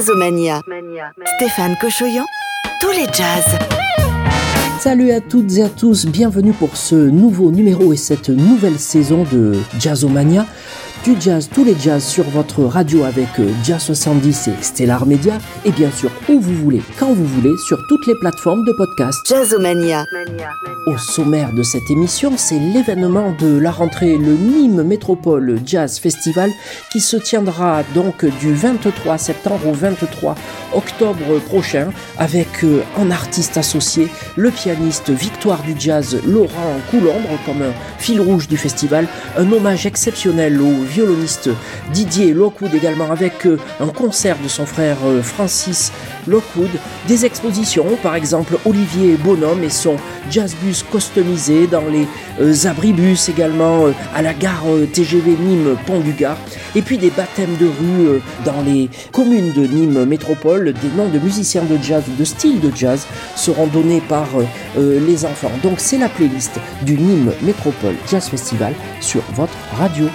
Jazzomania. Stéphane Cochoyan, tous les jazz. Salut à toutes et à tous, bienvenue pour ce nouveau numéro et cette nouvelle saison de Jazzomania du jazz, tous les jazz sur votre radio avec euh, Jazz 70 et Stellar Media et bien sûr où vous voulez, quand vous voulez, sur toutes les plateformes de podcast. Jazzomania. Au sommaire de cette émission, c'est l'événement de la rentrée, le Nîmes Métropole Jazz Festival qui se tiendra donc du 23 septembre au 23 octobre prochain avec euh, en artiste associé le pianiste Victoire du Jazz Laurent Coulombre comme un fil rouge du festival, un hommage exceptionnel au violoniste Didier Lockwood également avec euh, un concert de son frère euh, Francis Lockwood, des expositions par exemple Olivier Bonhomme et son jazz bus customisé dans les euh, abribus également à la gare TGV Nîmes Pont du Gard et puis des baptêmes de rue dans les communes de Nîmes Métropole, des noms de musiciens de jazz ou de style de jazz seront donnés par les enfants. Donc c'est la playlist du Nîmes Métropole Jazz Festival sur votre radio.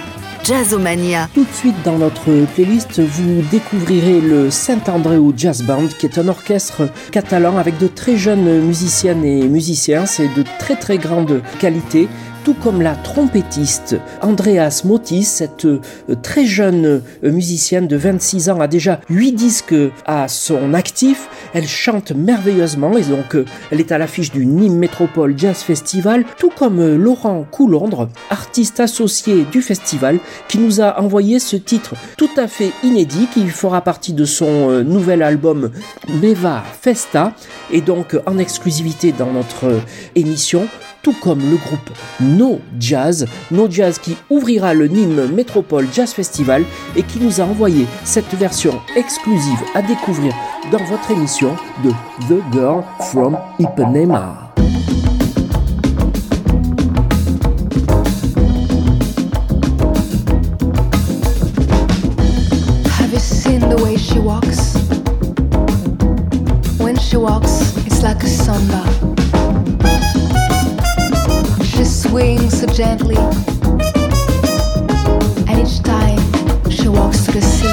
Jazzomania. Tout de suite dans notre playlist, vous découvrirez le Saint-Andréou Jazz Band, qui est un orchestre catalan avec de très jeunes musiciennes et musiciens. C'est de très très grande qualité tout comme la trompettiste Andreas Motis, cette euh, très jeune euh, musicienne de 26 ans, a déjà 8 disques à son actif. Elle chante merveilleusement et donc euh, elle est à l'affiche du Nîmes Métropole Jazz Festival, tout comme Laurent Coulondre, artiste associé du festival, qui nous a envoyé ce titre tout à fait inédit qui fera partie de son nouvel album Meva Festa et donc en exclusivité dans notre émission tout comme le groupe No Jazz, No Jazz qui ouvrira le Nîmes Métropole Jazz Festival et qui nous a envoyé cette version exclusive à découvrir dans votre émission de The Girl from Ipanema. Gently. And each time she walks to the sea.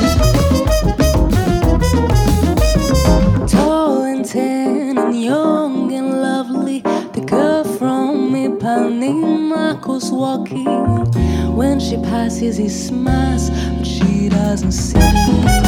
Tall and tan and young and lovely, the girl from Ipanema goes walking. When she passes, he smiles, but she doesn't see.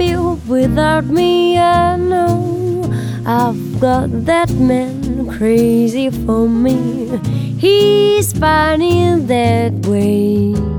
Unhappy without me, I know. I've got that man crazy for me. He's funny that way.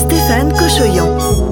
Stéphane Cochoyan.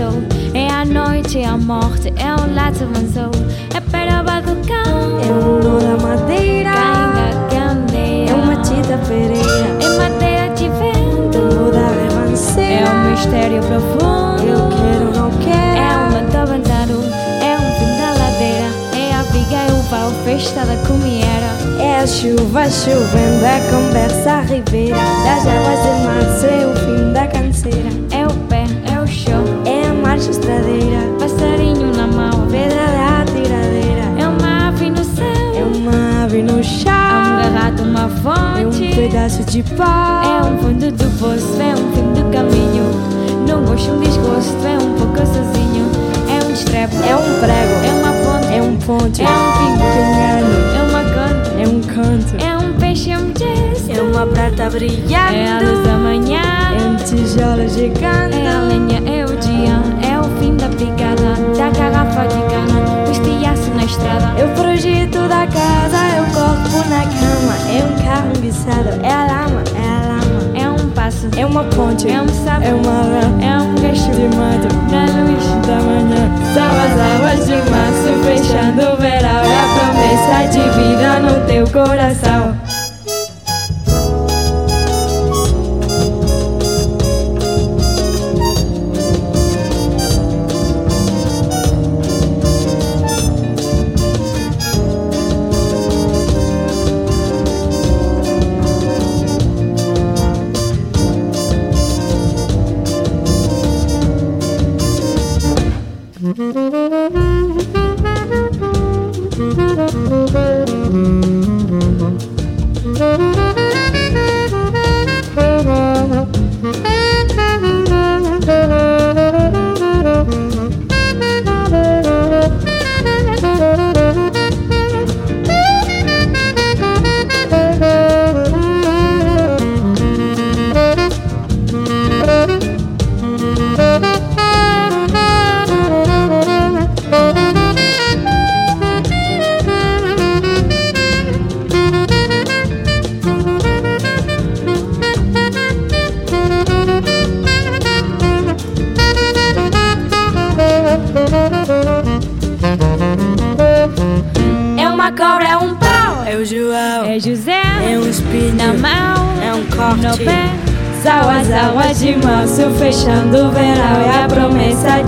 É o. É a noite, é a morte, é um lato manso. É peroba do cão. É um nó da madeira. candeia. É uma tita pereira. É madeira de vento. Toda revanceira. É um mistério profundo. Eu quero, não quero. É um atormentado. É um fim da ladeira. É a viga, é o pau, festa da comieira. É a chuva chovendo, a conversa ribeira Das águas e matos, é o fim da canseira É a marcha estradeira Passarinho na mão, pedra da tiradeira É uma ave no céu É uma ave no chão É um garrato, uma fonte É um pedaço de pau É um fundo do poço, é um fim do caminho Não gosto um desgosto, é um pouco sozinho É um estrepo, é um prego É uma ponte, é um ponte É um pingo, É uma canta é um canto, é um peixe, é um gesto, é uma prata brilhando, é a luz uma ponte, é um sapo, é uma rã, é um gacho de mato, na luz da manhã, são as águas de março fechando o verão, é a promessa de vida no teu coração.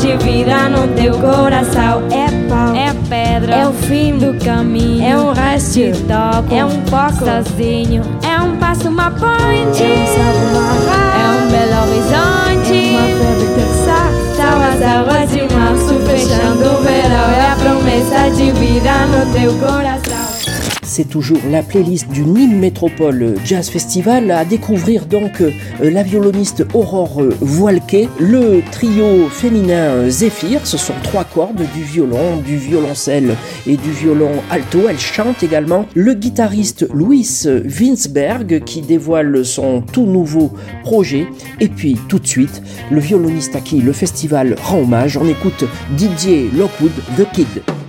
De vida no teu coração É pau, É pedra, é o fim do caminho. É um resto, Te toco, é um pouco sozinho. É um passo, uma ponte. É um salvo, uma É um belo É horizonte. uma febre terça Salvas águas de março fechando o verão É a promessa de vida no teu coração Toujours la playlist du Nîmes Métropole Jazz Festival. À découvrir donc euh, la violoniste Aurore Voilquet, le trio féminin Zéphyr, ce sont trois cordes du violon, du violoncelle et du violon alto, elle chante également, le guitariste Louis Winsberg qui dévoile son tout nouveau projet. Et puis tout de suite le violoniste à qui le festival rend hommage, on écoute Didier Lockwood, The Kid.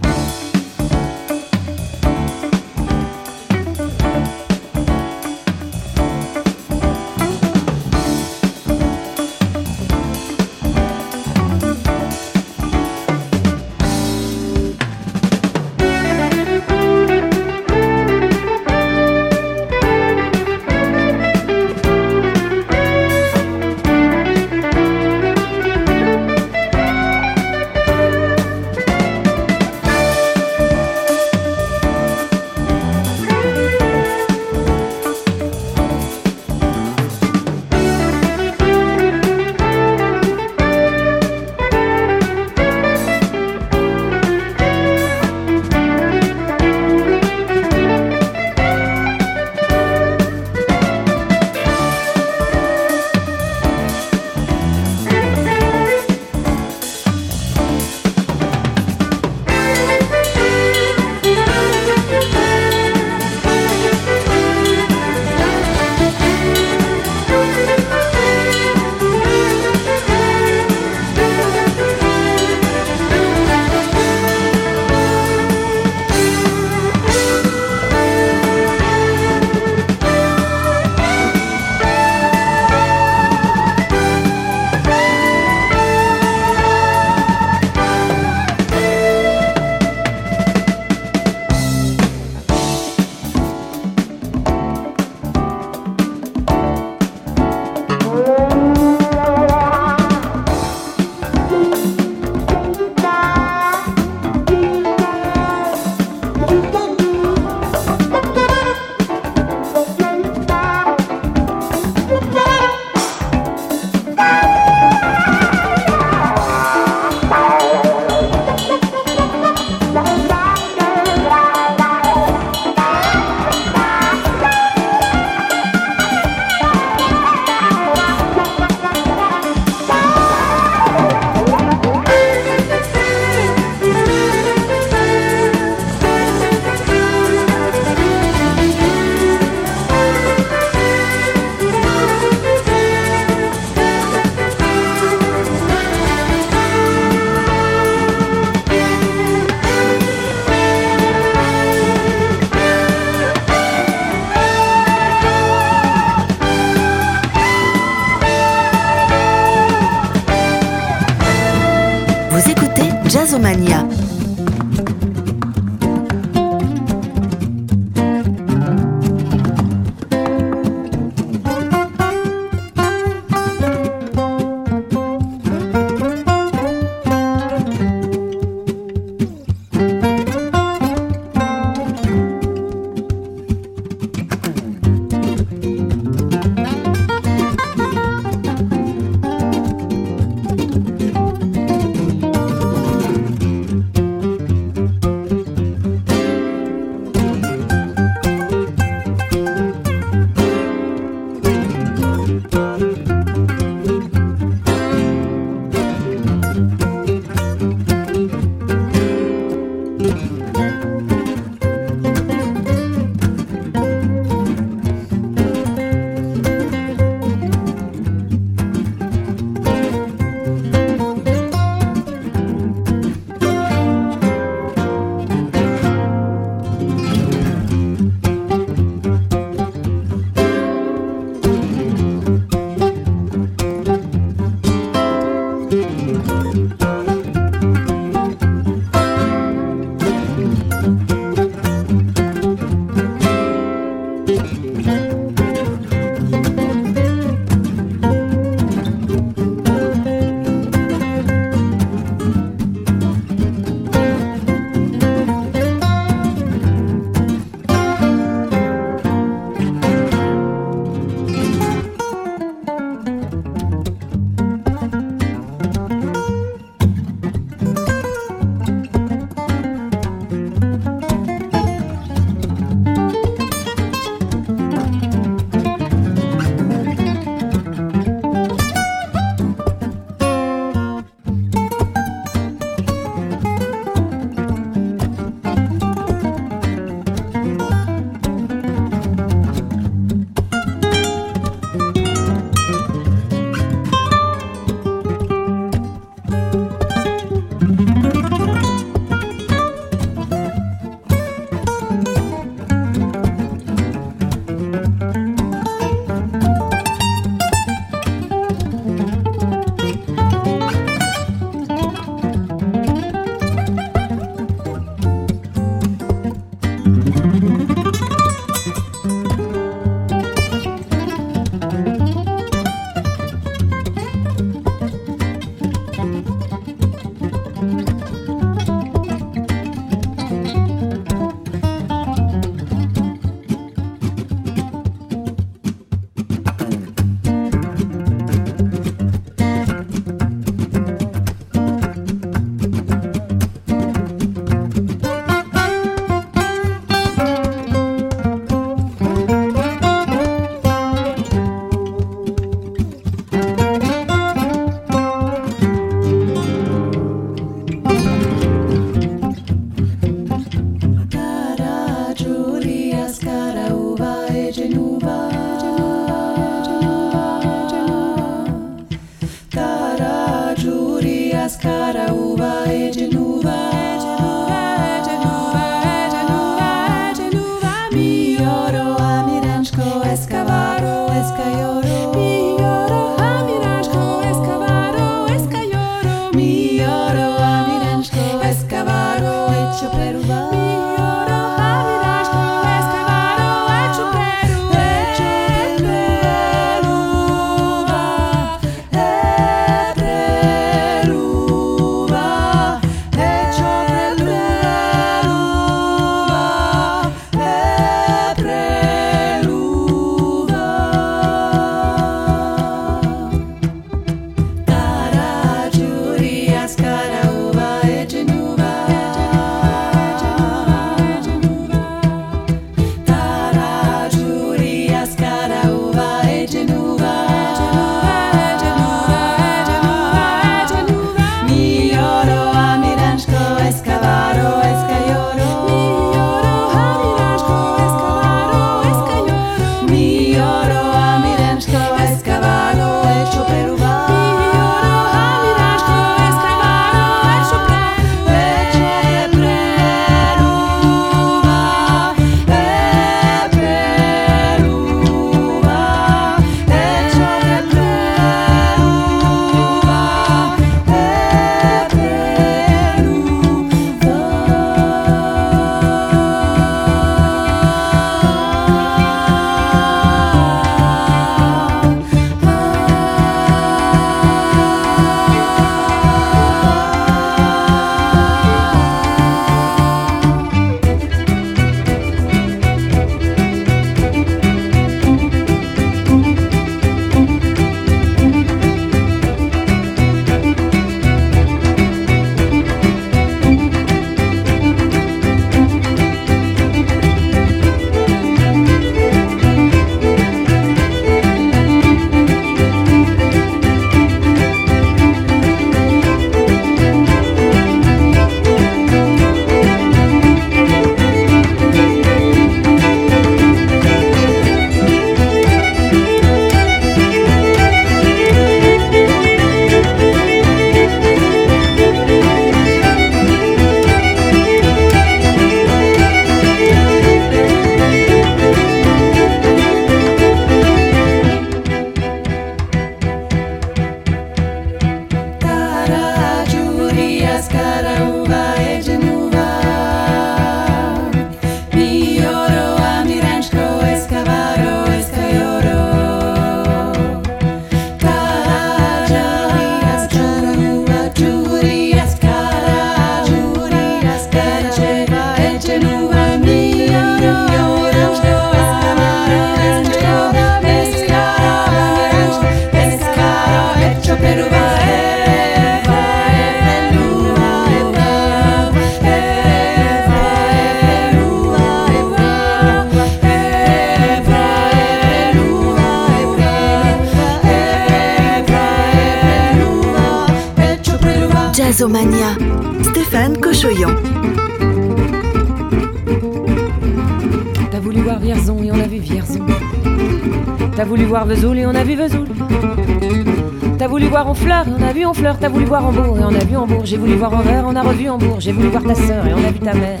On. T'as voulu voir Hambourg et on a vu Hambourg. J'ai voulu voir Anvers, on a revu Hambourg. J'ai voulu voir ta sœur et on a vu ta mère.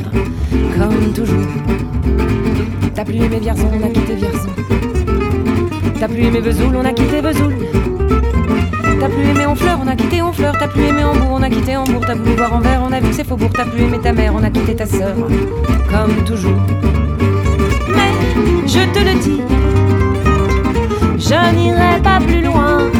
Comme toujours. T'as plus aimé Vierzon, on a quitté Vierzon. T'as plus aimé Vesoul, on a quitté Vesoul. T'as plus aimé Honfleur, on a quitté Honfleur. T'as plus aimé Hambourg, on a quitté Hambourg. T'as voulu voir Anvers, on a vu que c'est Faubourg. T'as plus aimé ta mère, on a quitté ta sœur. Comme toujours. Mais je te le dis, je n'irai pas plus loin.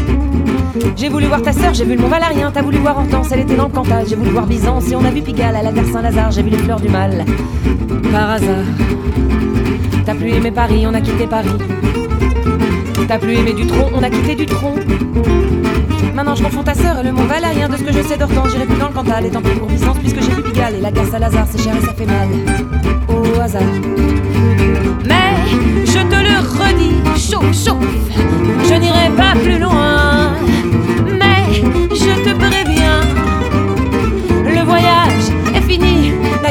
J'ai voulu voir ta sœur, j'ai vu le Mont Valérien. T'as voulu voir Hortense, elle était dans le Cantal. J'ai voulu voir Byzance et on a vu Pigalle à la gare Saint-Lazare. J'ai vu les fleurs du mal. Par hasard. T'as plus aimé Paris, on a quitté Paris. T'as plus aimé du tronc, on a quitté du tronc. Maintenant je confonds ta sœur et le Mont Valérien. De ce que je sais d'Hortense, j'irai plus dans le Cantal. Et tant pis pour Byzance, puisque j'ai vu Pigalle et la gare Saint-Lazare. C'est cher et ça fait mal. Au hasard. Mais je te le redis, chauffe, chauffe, je n'irai pas plus loin.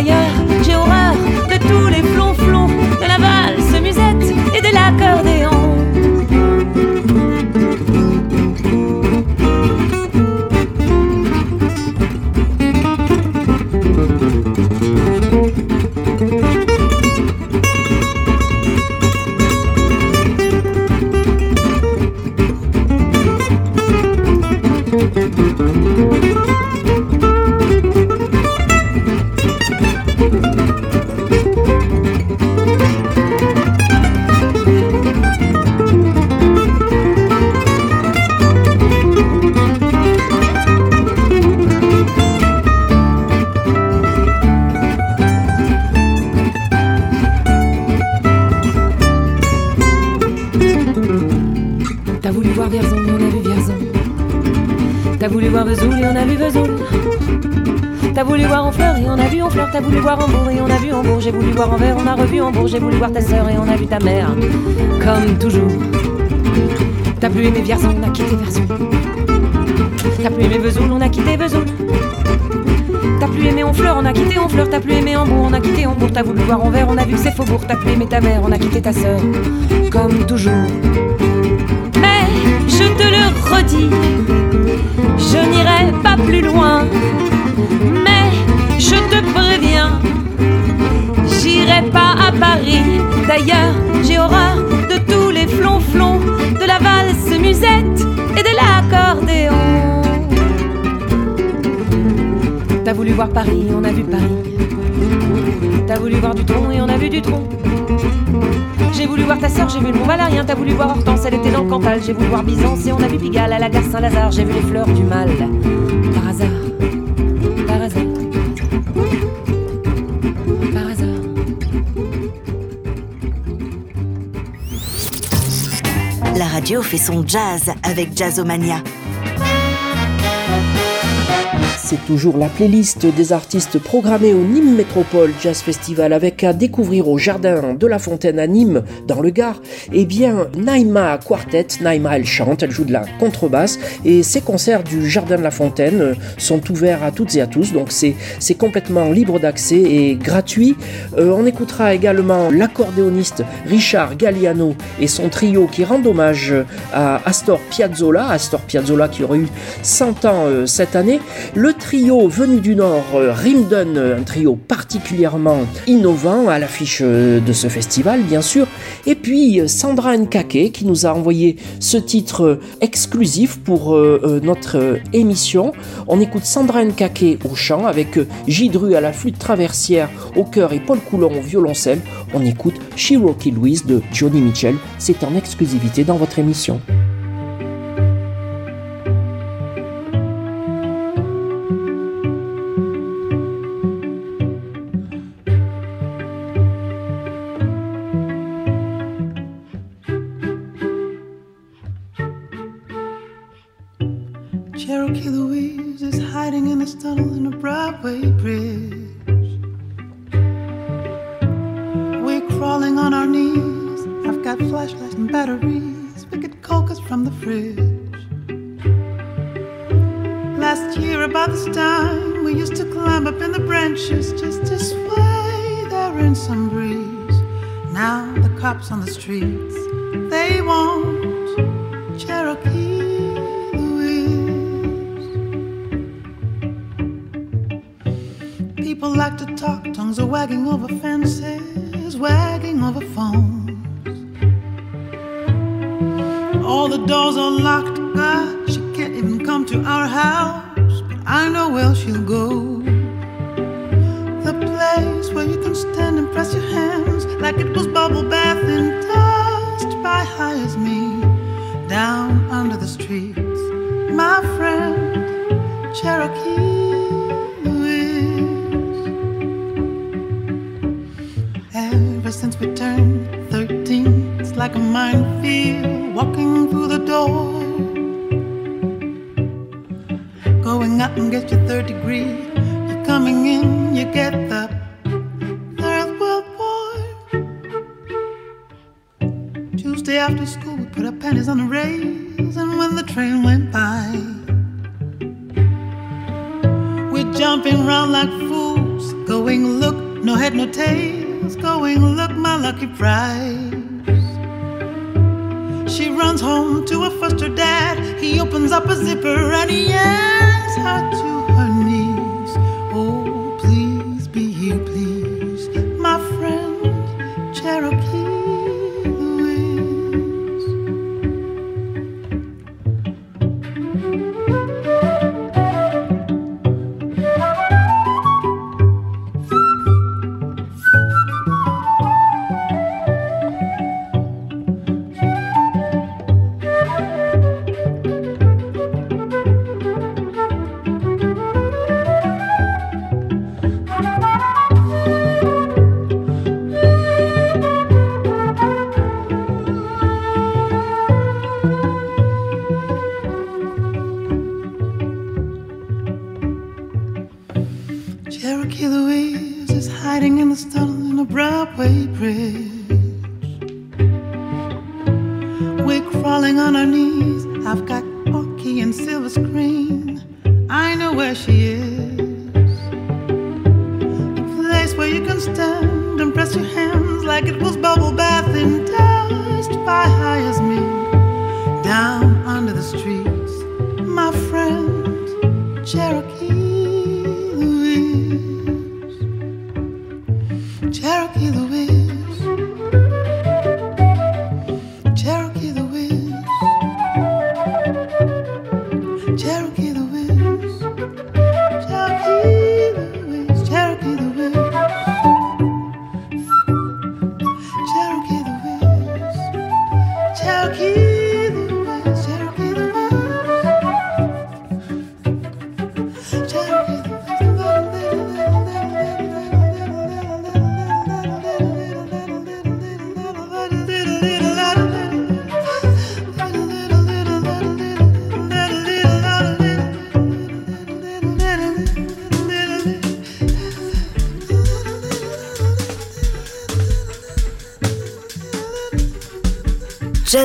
Yeah. T'as voulu voir Hambourg et on a vu Hambourg. J'ai voulu voir Anvers, on a revu Hambourg. J'ai voulu voir ta sœur et on a vu ta mère. Comme toujours. T'as plus aimé Vierzon, on a quitté Vierzon. T'as plus aimé Vesoul, on a quitté Vesoul. T'as plus aimé Honfleur, on a quitté Honfleur. T'as plus aimé Hambourg, on a quitté Hambourg. T'as voulu voir Anvers, on a vu que c'est Faubourg. T'as plus aimé ta mère, on a quitté ta sœur. Comme toujours. Mais je te le redis, je n'irai pas plus loin. D'ailleurs, j'ai horreur de tous les flonflons, de la valse musette et de l'accordéon. T'as voulu voir Paris, on a vu Paris. T'as voulu voir du tronc et on a vu du tronc. J'ai voulu voir ta sœur, j'ai vu le Mont Valérien. T'as voulu voir Hortense, elle était dans le Cantal. J'ai voulu voir Byzance et on a vu Pigalle à la gare Saint-Lazare. J'ai vu les fleurs du mal. Fait son jazz avec Jazzomania. C'est toujours la playlist des artistes programmés au Nîmes Métropole Jazz Festival avec à découvrir au Jardin de la Fontaine à Nîmes, dans le Gard, eh bien Naïma Quartet. Naïma, elle chante, elle joue de la contrebasse et ces concerts du Jardin de la Fontaine sont ouverts à toutes et à tous, donc c'est complètement libre d'accès et gratuit. Euh, on écoutera également l'accordéoniste Richard Galliano et son trio qui rendent hommage à Astor Piazzolla, Astor Piazzolla qui aurait eu 100 ans euh, cette année. Trio venu du Nord, euh, Rimdon, un trio particulièrement innovant à l'affiche euh, de ce festival, bien sûr. Et puis Sandra Nkake qui nous a envoyé ce titre exclusif pour notre émission. On écoute Sandra Nkake au chant avec Gidru à la flûte traversière au chœur et Paul Coulon au violoncelle. On écoute Cherokee Louise de Johnny Mitchell. C'est en exclusivité dans votre émission. the doors are locked. God, she can't even come to our house. But I know where she'll go. The place where you can stand and press your hands like it was bubble bath and dust by high as me. Down under the streets, my friend, Cherokee. get your third degree. You're coming in, you get Louise is hiding in the tunnel in a Broadway bridge.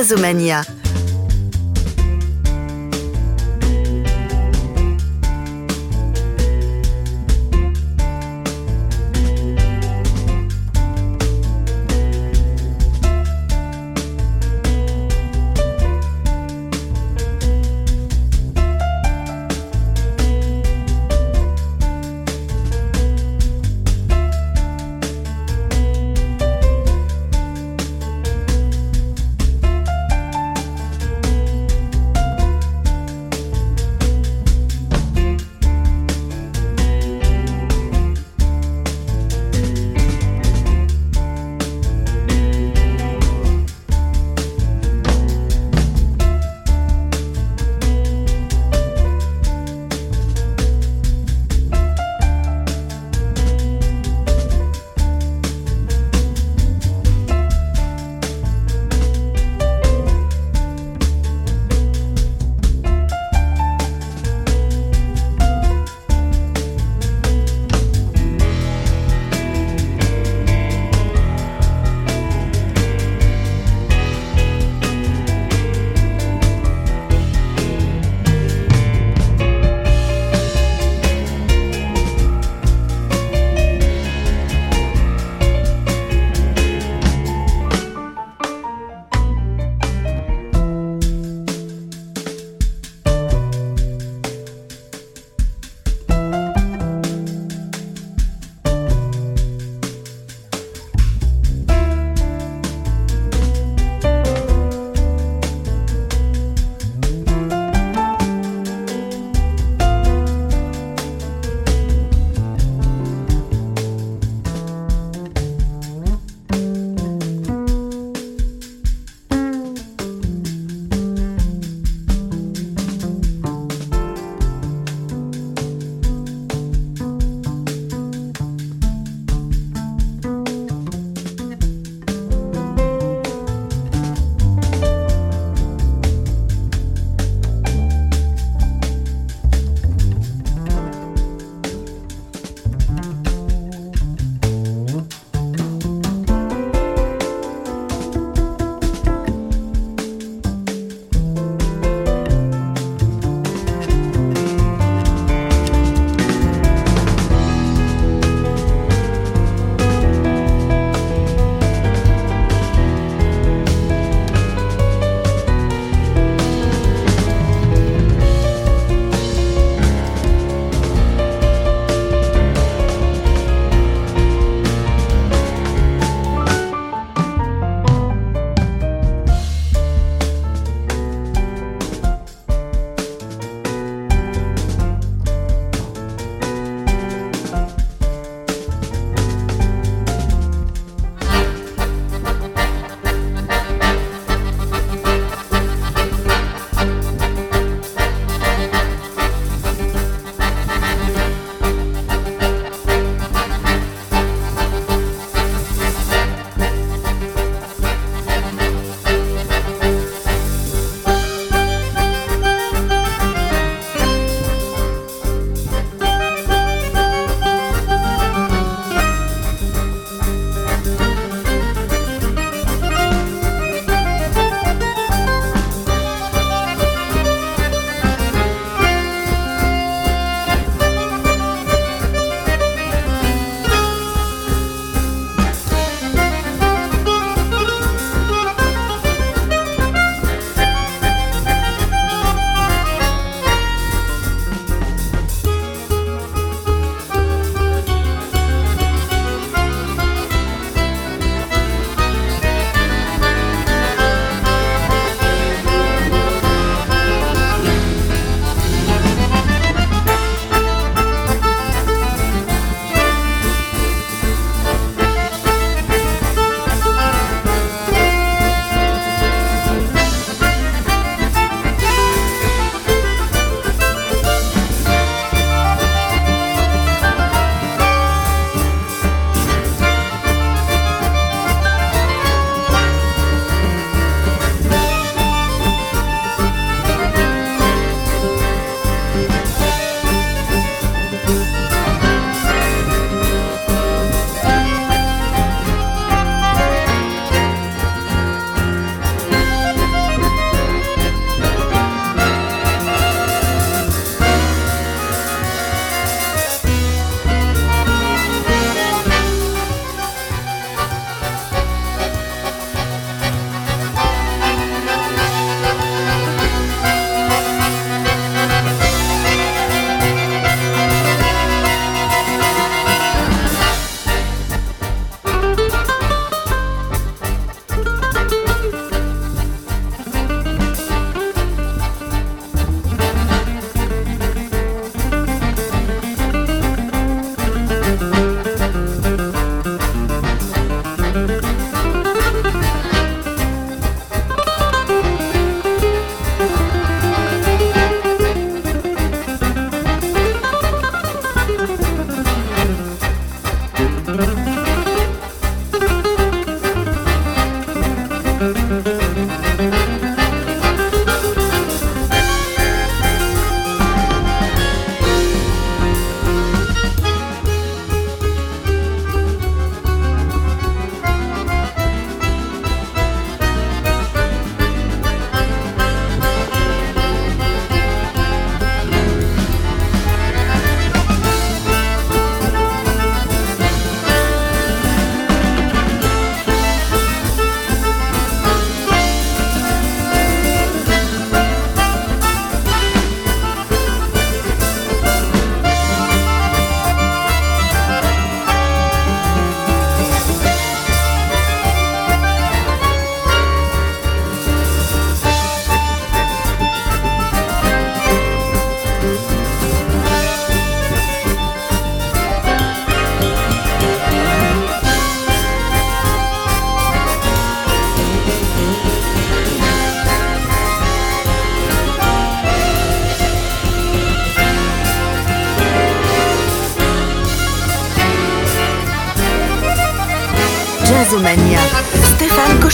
Jazzomania,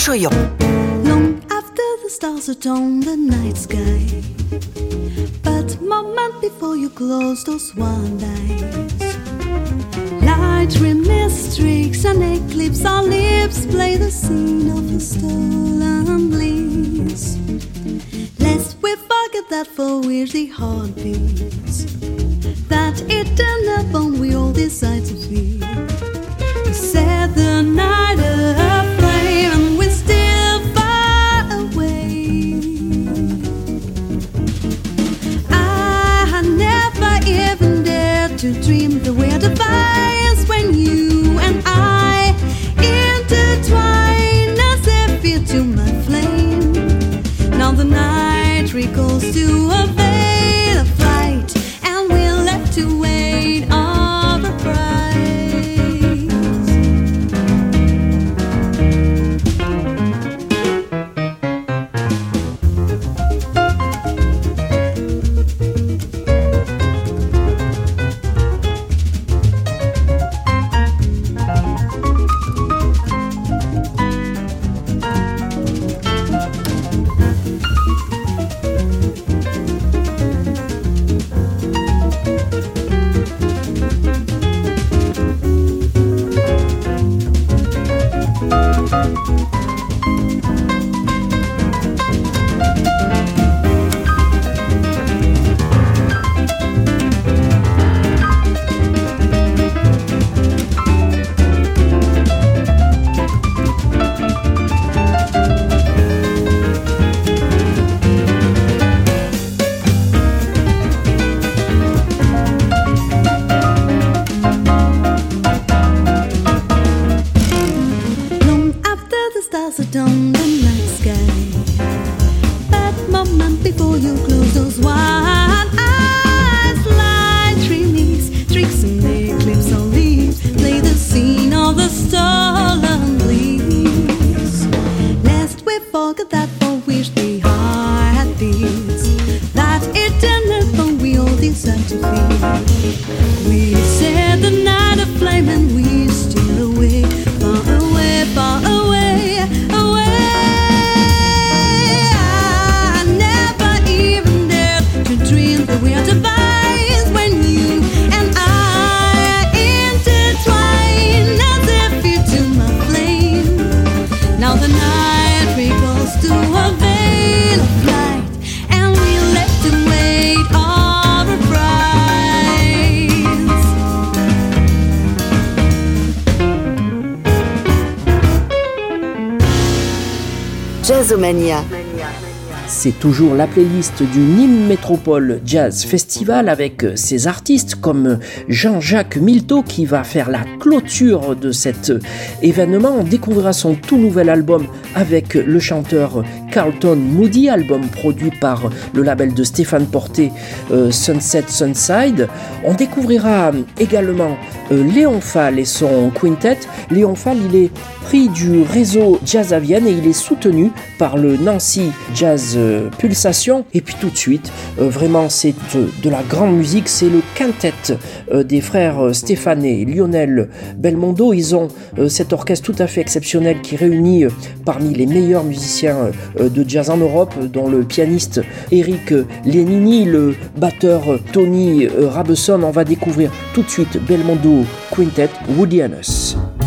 Cochoyon. Long after the stars are on the night sky, but moment before you close those one eyes, light streaks and eclipse our lips play the scene of a stolen bliss. Lest we forget that for we're the heartbeats, that eternal bond we all decide to feel C'est toujours la playlist du Nîmes Métropole Jazz Festival avec ses artistes comme Jean-Jacques Milteau qui va faire la clôture de cet événement. On découvrira son tout nouvel album avec le chanteur Carlton Moody, album produit par le label de Stéphane Porté, euh, Sunset Sunside. On découvrira également euh, Léon Fall et son quintet. Léon Fall, il est prix du réseau Jazz à Vienne et il est soutenu par le Nancy Jazz euh, Pulsation. Et puis tout de suite, vraiment c'est de la grande musique, c'est le quintet des frères Stéphane et Lionel Belmondo. Ils ont cet orchestre tout à fait exceptionnel qui réunit parmi les meilleurs musiciens de jazz en Europe, dont le pianiste Eric Lenini, le batteur euh, Tony euh, Rabeson. On va découvrir tout de suite Belmondo Quintet Woody Hannes.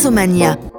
Jazzomania.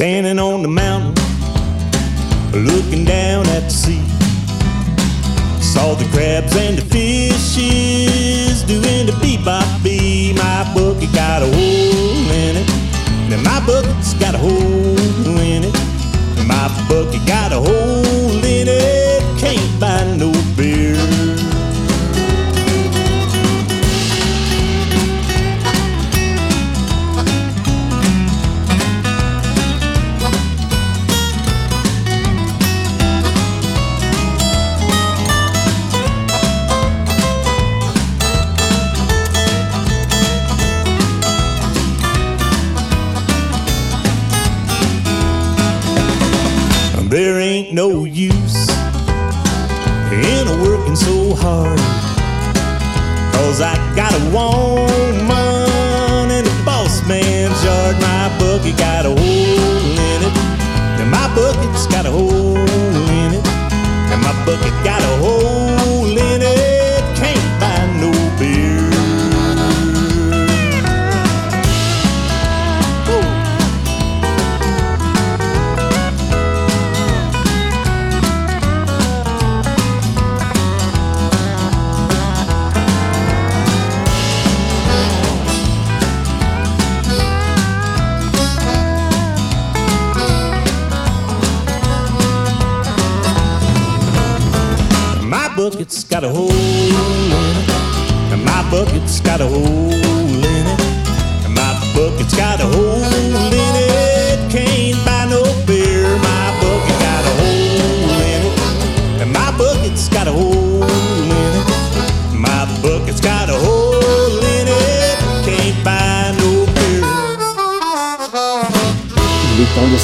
Standing on the mountain, looking down at the sea. Saw the crabs and the fishes doing the bebop bee. My bucket got a hole in it. Now my bucket's got a hole in it. My bucket got a hole in it. Can't buy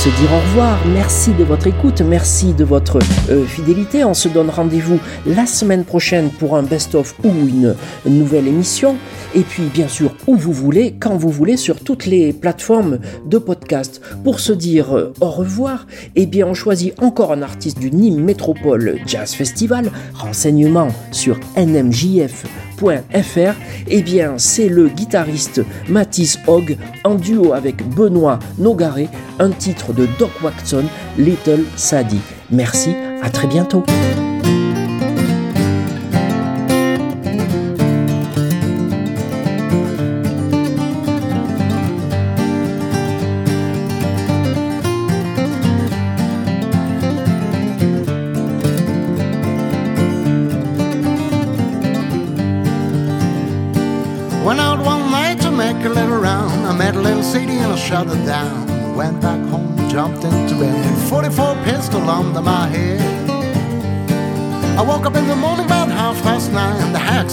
se dire au revoir. Merci de votre écoute, merci de votre euh, fidélité. On se donne rendez-vous la semaine prochaine pour un best-of ou une nouvelle émission. Et puis, bien sûr, où vous voulez, quand vous voulez, sur toutes les plateformes de podcast. Pour se dire euh, au revoir, eh bien, on choisit encore un artiste du Nîmes Métropole Jazz Festival. Renseignements sur nmjf.fr. Eh bien, c'est le guitariste Mathis Hogg en duo avec Benoît Nogaré, un titre de Doc Watson, Little Sadie. Merci, à très bientôt.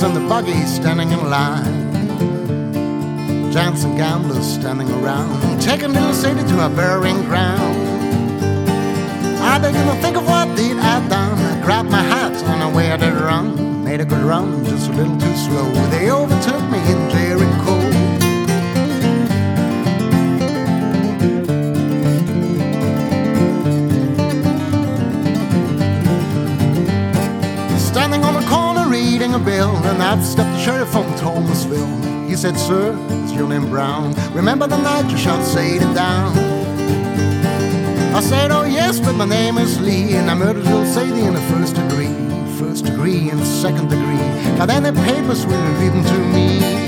And the buggies standing in line. And gamblers standing around. Taking little city to a burying ground. I began to think of what did I'd done. I grabbed my hat and I waited run. Made a good run, just a little too slow. They overtook me in Jericho. Bill, and I've stepped the sheriff from Thomasville. He said, Sir, is your name Brown? Remember the night you shot Sadie down? I said, Oh yes, but my name is Lee, and I murdered little Sadie in the first degree, first degree and second degree. Got any papers will read them to me.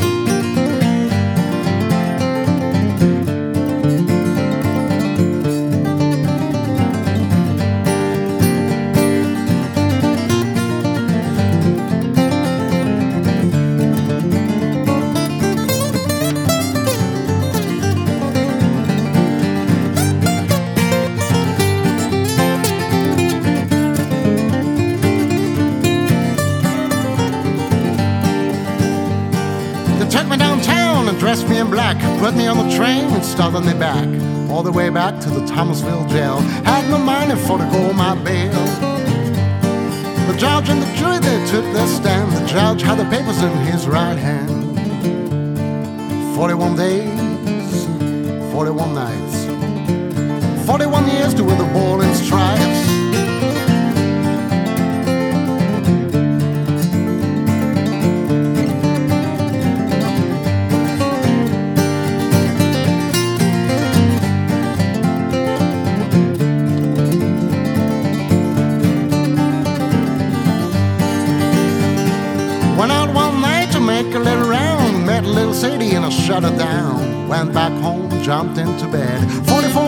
Put me on the train and started me back, all the way back to the Thomasville jail. Had no money for to go my bail. The judge and the jury they took their stand. The judge had the papers in his right hand. 41 days, 41 nights, 41 years to win the ball in stripes. Shut her down. Went back home, jumped into bed, 44 pistol under my